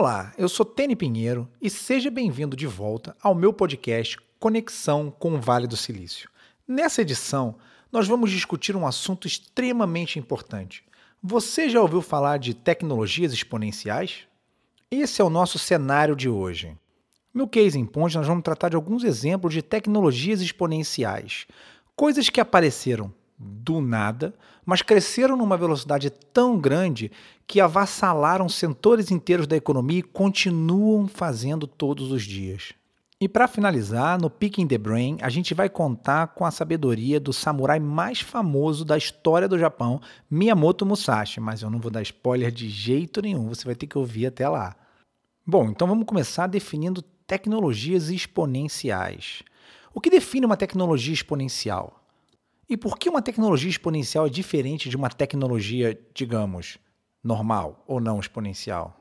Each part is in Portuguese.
Olá, eu sou Tênis Pinheiro e seja bem-vindo de volta ao meu podcast Conexão com o Vale do Silício. Nessa edição, nós vamos discutir um assunto extremamente importante. Você já ouviu falar de tecnologias exponenciais? Esse é o nosso cenário de hoje. No Case in Point, nós vamos tratar de alguns exemplos de tecnologias exponenciais, coisas que apareceram do nada, mas cresceram numa velocidade tão grande que avassalaram setores inteiros da economia e continuam fazendo todos os dias. E para finalizar, no Picking the Brain, a gente vai contar com a sabedoria do samurai mais famoso da história do Japão, Miyamoto Musashi, mas eu não vou dar spoiler de jeito nenhum, você vai ter que ouvir até lá. Bom, então vamos começar definindo tecnologias exponenciais. O que define uma tecnologia exponencial? E por que uma tecnologia exponencial é diferente de uma tecnologia, digamos, normal ou não exponencial?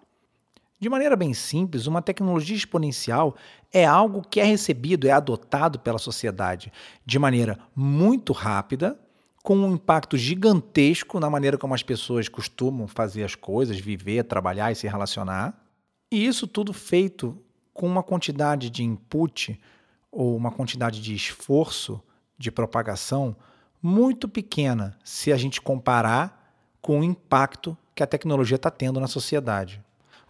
De maneira bem simples, uma tecnologia exponencial é algo que é recebido, é adotado pela sociedade de maneira muito rápida, com um impacto gigantesco na maneira como as pessoas costumam fazer as coisas, viver, trabalhar e se relacionar. E isso tudo feito com uma quantidade de input ou uma quantidade de esforço de propagação muito pequena se a gente comparar com o impacto que a tecnologia está tendo na sociedade.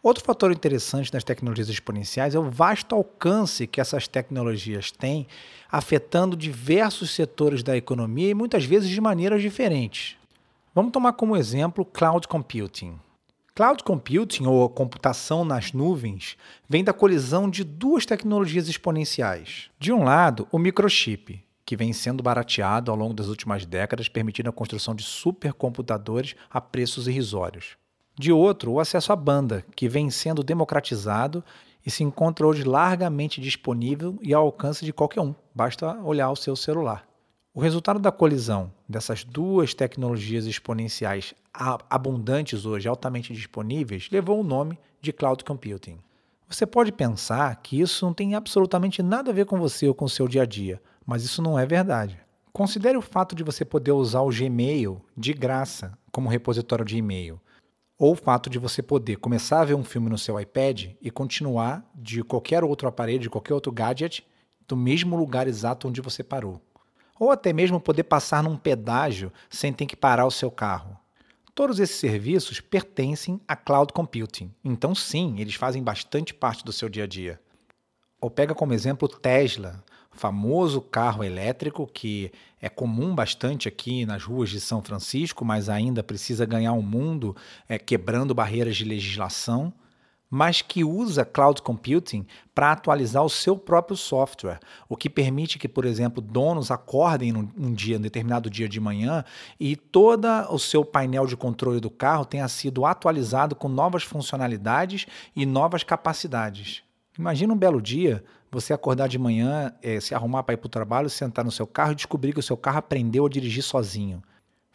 Outro fator interessante das tecnologias exponenciais é o vasto alcance que essas tecnologias têm, afetando diversos setores da economia e muitas vezes de maneiras diferentes. Vamos tomar como exemplo cloud computing. Cloud computing, ou computação nas nuvens, vem da colisão de duas tecnologias exponenciais. De um lado, o microchip, que vem sendo barateado ao longo das últimas décadas, permitindo a construção de supercomputadores a preços irrisórios. De outro, o acesso à banda, que vem sendo democratizado e se encontra hoje largamente disponível e ao alcance de qualquer um, basta olhar o seu celular. O resultado da colisão dessas duas tecnologias exponenciais abundantes hoje, altamente disponíveis, levou o nome de cloud computing. Você pode pensar que isso não tem absolutamente nada a ver com você ou com o seu dia a dia, mas isso não é verdade. Considere o fato de você poder usar o Gmail de graça como repositório de e-mail, ou o fato de você poder começar a ver um filme no seu iPad e continuar de qualquer outro aparelho, de qualquer outro gadget, do mesmo lugar exato onde você parou. Ou até mesmo poder passar num pedágio sem ter que parar o seu carro. Todos esses serviços pertencem a cloud computing, então sim, eles fazem bastante parte do seu dia a dia. Ou pega como exemplo Tesla, famoso carro elétrico que é comum bastante aqui nas ruas de São Francisco, mas ainda precisa ganhar o um mundo é, quebrando barreiras de legislação, mas que usa cloud computing para atualizar o seu próprio software, o que permite que, por exemplo, donos acordem num, um dia, um determinado dia de manhã e todo o seu painel de controle do carro tenha sido atualizado com novas funcionalidades e novas capacidades. Imagina um belo dia você acordar de manhã, é, se arrumar para ir para o trabalho, sentar no seu carro e descobrir que o seu carro aprendeu a dirigir sozinho.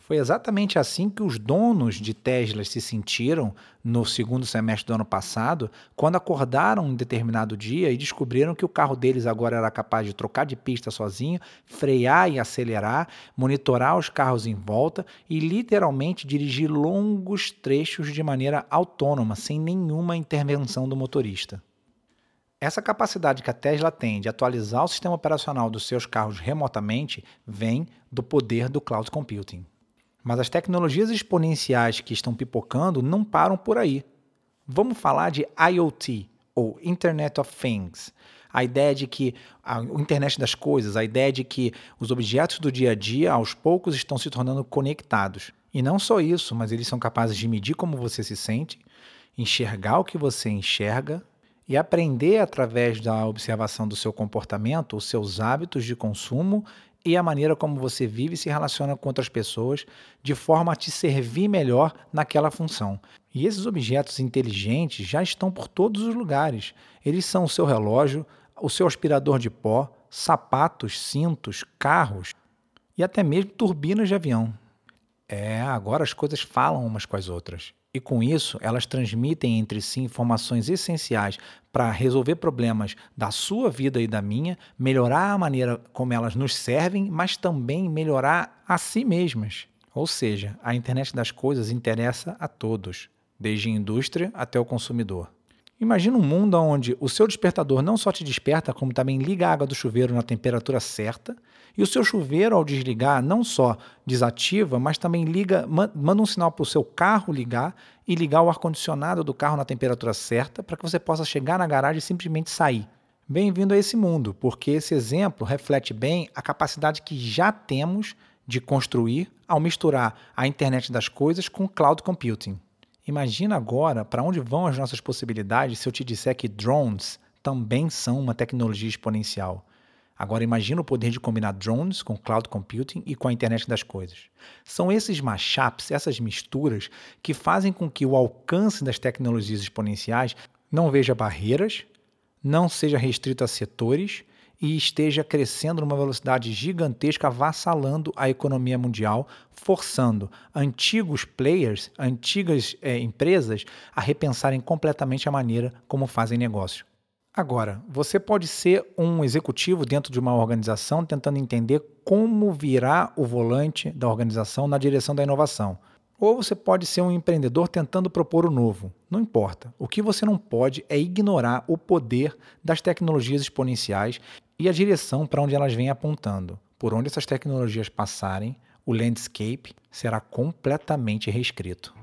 Foi exatamente assim que os donos de Tesla se sentiram no segundo semestre do ano passado, quando acordaram um determinado dia e descobriram que o carro deles agora era capaz de trocar de pista sozinho, frear e acelerar, monitorar os carros em volta e literalmente dirigir longos trechos de maneira autônoma, sem nenhuma intervenção do motorista. Essa capacidade que a Tesla tem de atualizar o sistema operacional dos seus carros remotamente vem do poder do cloud computing. Mas as tecnologias exponenciais que estão pipocando não param por aí. Vamos falar de IoT, ou Internet of Things. A ideia de que a internet das coisas, a ideia de que os objetos do dia a dia aos poucos estão se tornando conectados. E não só isso, mas eles são capazes de medir como você se sente, enxergar o que você enxerga, e aprender através da observação do seu comportamento, os seus hábitos de consumo e a maneira como você vive e se relaciona com outras pessoas, de forma a te servir melhor naquela função. E esses objetos inteligentes já estão por todos os lugares. Eles são o seu relógio, o seu aspirador de pó, sapatos, cintos, carros e até mesmo turbinas de avião. É, agora as coisas falam umas com as outras. E com isso, elas transmitem entre si informações essenciais para resolver problemas da sua vida e da minha, melhorar a maneira como elas nos servem, mas também melhorar a si mesmas. Ou seja, a internet das coisas interessa a todos, desde a indústria até o consumidor. Imagina um mundo onde o seu despertador não só te desperta, como também liga a água do chuveiro na temperatura certa, e o seu chuveiro, ao desligar, não só desativa, mas também liga, manda um sinal para o seu carro ligar e ligar o ar-condicionado do carro na temperatura certa para que você possa chegar na garagem e simplesmente sair. Bem-vindo a esse mundo, porque esse exemplo reflete bem a capacidade que já temos de construir ao misturar a internet das coisas com cloud computing. Imagina agora para onde vão as nossas possibilidades se eu te disser que drones também são uma tecnologia exponencial. Agora imagina o poder de combinar drones com cloud computing e com a internet das coisas. São esses mashups, essas misturas, que fazem com que o alcance das tecnologias exponenciais não veja barreiras, não seja restrito a setores e esteja crescendo numa velocidade gigantesca, avassalando a economia mundial, forçando antigos players, antigas é, empresas, a repensarem completamente a maneira como fazem negócio. Agora, você pode ser um executivo dentro de uma organização tentando entender como virar o volante da organização na direção da inovação. Ou você pode ser um empreendedor tentando propor o novo. Não importa. O que você não pode é ignorar o poder das tecnologias exponenciais e a direção para onde elas vêm apontando. Por onde essas tecnologias passarem, o landscape será completamente reescrito.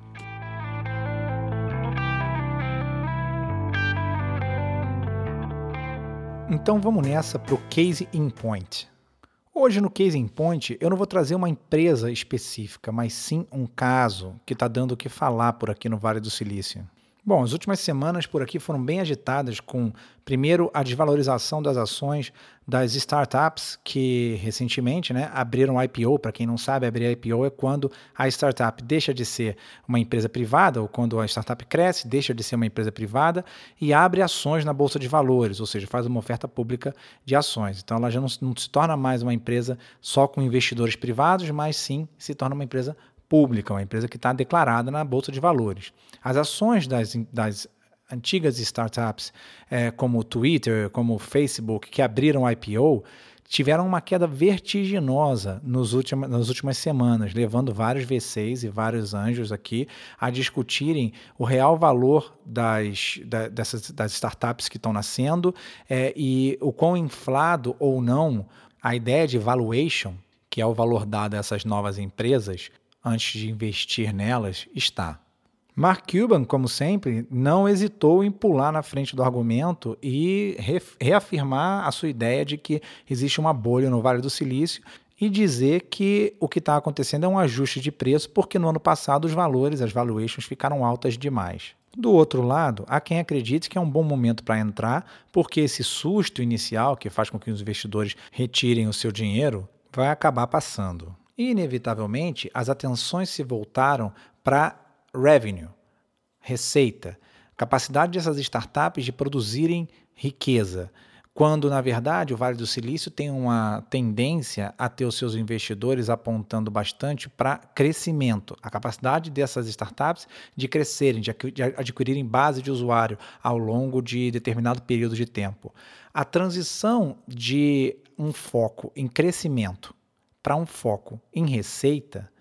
Então vamos nessa para o Case in Point. Hoje no Case in Point eu não vou trazer uma empresa específica, mas sim um caso que está dando o que falar por aqui no Vale do Silício. Bom, as últimas semanas por aqui foram bem agitadas com, primeiro, a desvalorização das ações das startups que recentemente né, abriram IPO. Para quem não sabe, abrir IPO é quando a startup deixa de ser uma empresa privada, ou quando a startup cresce, deixa de ser uma empresa privada e abre ações na Bolsa de Valores, ou seja, faz uma oferta pública de ações. Então ela já não, não se torna mais uma empresa só com investidores privados, mas sim se torna uma empresa pública, uma empresa que está declarada na Bolsa de Valores. As ações das, das antigas startups, é, como o Twitter, como o Facebook, que abriram IPO, tiveram uma queda vertiginosa nos últimos, nas últimas semanas, levando vários V6 e vários anjos aqui a discutirem o real valor das, da, dessas, das startups que estão nascendo é, e o quão inflado ou não a ideia de valuation, que é o valor dado a essas novas empresas, antes de investir nelas está. Mark Cuban, como sempre, não hesitou em pular na frente do argumento e reafirmar a sua ideia de que existe uma bolha no Vale do Silício e dizer que o que está acontecendo é um ajuste de preço, porque no ano passado os valores, as valuations ficaram altas demais. Do outro lado, há quem acredite que é um bom momento para entrar, porque esse susto inicial que faz com que os investidores retirem o seu dinheiro vai acabar passando. Inevitavelmente, as atenções se voltaram para revenue, receita, capacidade dessas startups de produzirem riqueza, quando na verdade o Vale do Silício tem uma tendência a ter os seus investidores apontando bastante para crescimento, a capacidade dessas startups de crescerem, de adquirirem base de usuário ao longo de determinado período de tempo. A transição de um foco em crescimento para um foco em receita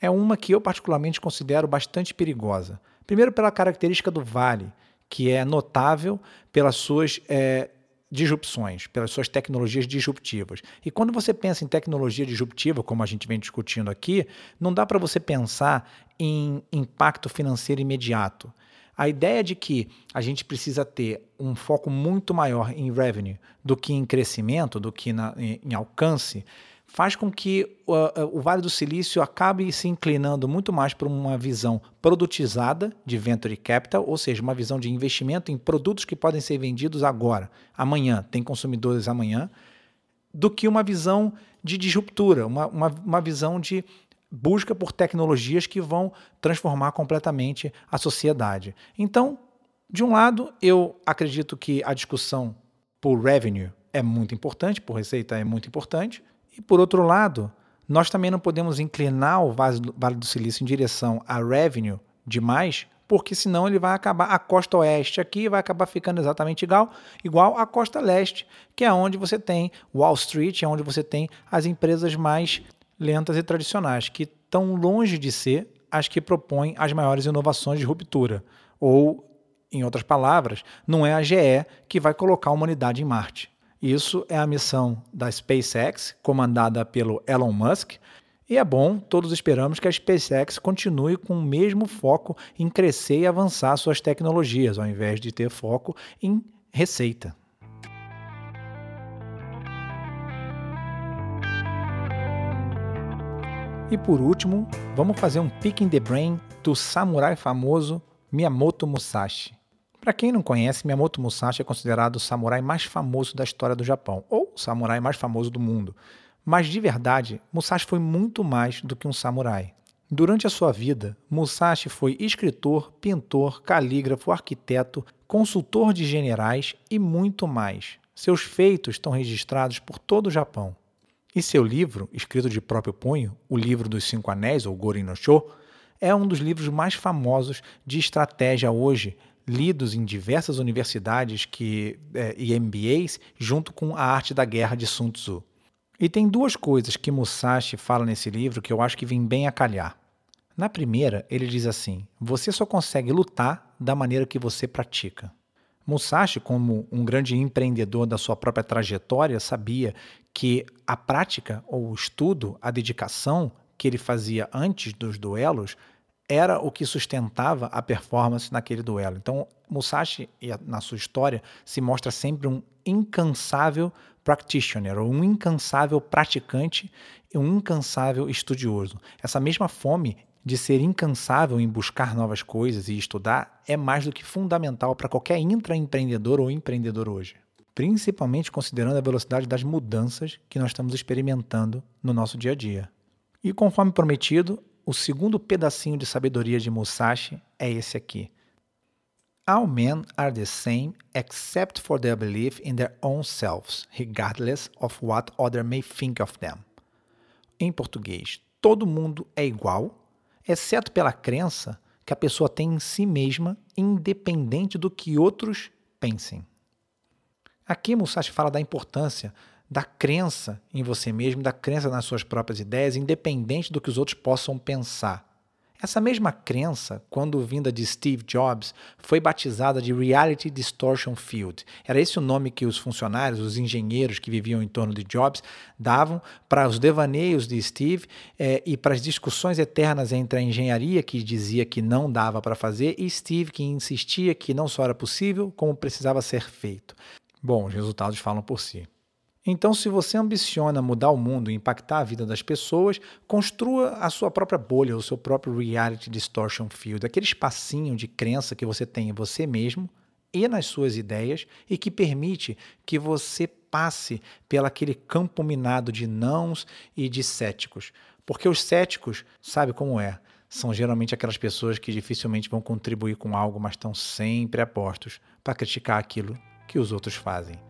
é uma que eu particularmente considero bastante perigosa. Primeiro, pela característica do vale, que é notável pelas suas é, disrupções, pelas suas tecnologias disruptivas. E quando você pensa em tecnologia disruptiva, como a gente vem discutindo aqui, não dá para você pensar em impacto financeiro imediato. A ideia de que a gente precisa ter um foco muito maior em revenue do que em crescimento, do que na, em, em alcance, faz com que o, o Vale do Silício acabe se inclinando muito mais para uma visão produtizada de venture capital, ou seja, uma visão de investimento em produtos que podem ser vendidos agora, amanhã, tem consumidores amanhã, do que uma visão de disruptura, uma, uma, uma visão de busca por tecnologias que vão transformar completamente a sociedade. Então, de um lado, eu acredito que a discussão por revenue é muito importante, por receita é muito importante, e por outro lado, nós também não podemos inclinar o Vale do Silício em direção a revenue demais, porque senão ele vai acabar a costa oeste aqui vai acabar ficando exatamente igual, igual à costa leste, que é onde você tem Wall Street, é onde você tem as empresas mais lentas e tradicionais, que estão longe de ser as que propõem as maiores inovações de ruptura ou Em outras palavras, não é a GE que vai colocar a humanidade em Marte. Isso é a missão da SpaceX, comandada pelo Elon Musk, e é bom, todos esperamos que a SpaceX continue com o mesmo foco em crescer e avançar suas tecnologias, ao invés de ter foco em receita. E por último, vamos fazer um pick in the brain do samurai famoso Miyamoto Musashi. Para quem não conhece, Miyamoto Musashi é considerado o samurai mais famoso da história do Japão, ou o samurai mais famoso do mundo. Mas de verdade, Musashi foi muito mais do que um samurai. Durante a sua vida, Musashi foi escritor, pintor, calígrafo, arquiteto, consultor de generais e muito mais. Seus feitos estão registrados por todo o Japão. E seu livro, escrito de próprio punho, O Livro dos Cinco Anéis, ou Gorin no Sho, é um dos livros mais famosos de estratégia hoje, lidos em diversas universidades que, é, e MBAs, junto com A Arte da Guerra de Sun Tzu. E tem duas coisas que Musashi fala nesse livro que eu acho que vem bem a calhar. Na primeira, ele diz assim: você só consegue lutar da maneira que você pratica. Musashi, como um grande empreendedor da sua própria trajetória, sabia que a prática, ou o estudo, a dedicação que ele fazia antes dos duelos era o que sustentava a performance naquele duelo. Então, Musashi, na sua história, se mostra sempre um incansável practitioner, ou um incansável praticante e um incansável estudioso. Essa mesma fome de ser incansável em buscar novas coisas e estudar é mais do que fundamental para qualquer intraempreendedor ou empreendedor hoje, principalmente considerando a velocidade das mudanças que nós estamos experimentando no nosso dia a dia. E conforme prometido, o segundo pedacinho de sabedoria de Musashi é esse aqui. All men are the same except for their belief in their own selves, regardless of what other may think of them. Em português, todo mundo é igual, exceto pela crença que a pessoa tem em si mesma, independente do que outros pensem. Aqui Musashi fala da importância da crença em você mesmo, da crença nas suas próprias ideias, independente do que os outros possam pensar. Essa mesma crença, quando vinda de Steve Jobs, foi batizada de Reality Distortion Field. Era esse o nome que os funcionários, os engenheiros que viviam em torno de Jobs, davam para os devaneios de Steve eh, e para as discussões eternas entre a engenharia, que dizia que não dava para fazer, e Steve, que insistia que não só era possível, como precisava ser feito. Bom, os resultados falam por si. Então, se você ambiciona mudar o mundo e impactar a vida das pessoas, construa a sua própria bolha, o seu próprio reality distortion field, aquele espacinho de crença que você tem em você mesmo e nas suas ideias e que permite que você passe pelaquele campo minado de nãos e de céticos. Porque os céticos, sabe como é? São geralmente aquelas pessoas que dificilmente vão contribuir com algo, mas estão sempre apostos para criticar aquilo que os outros fazem.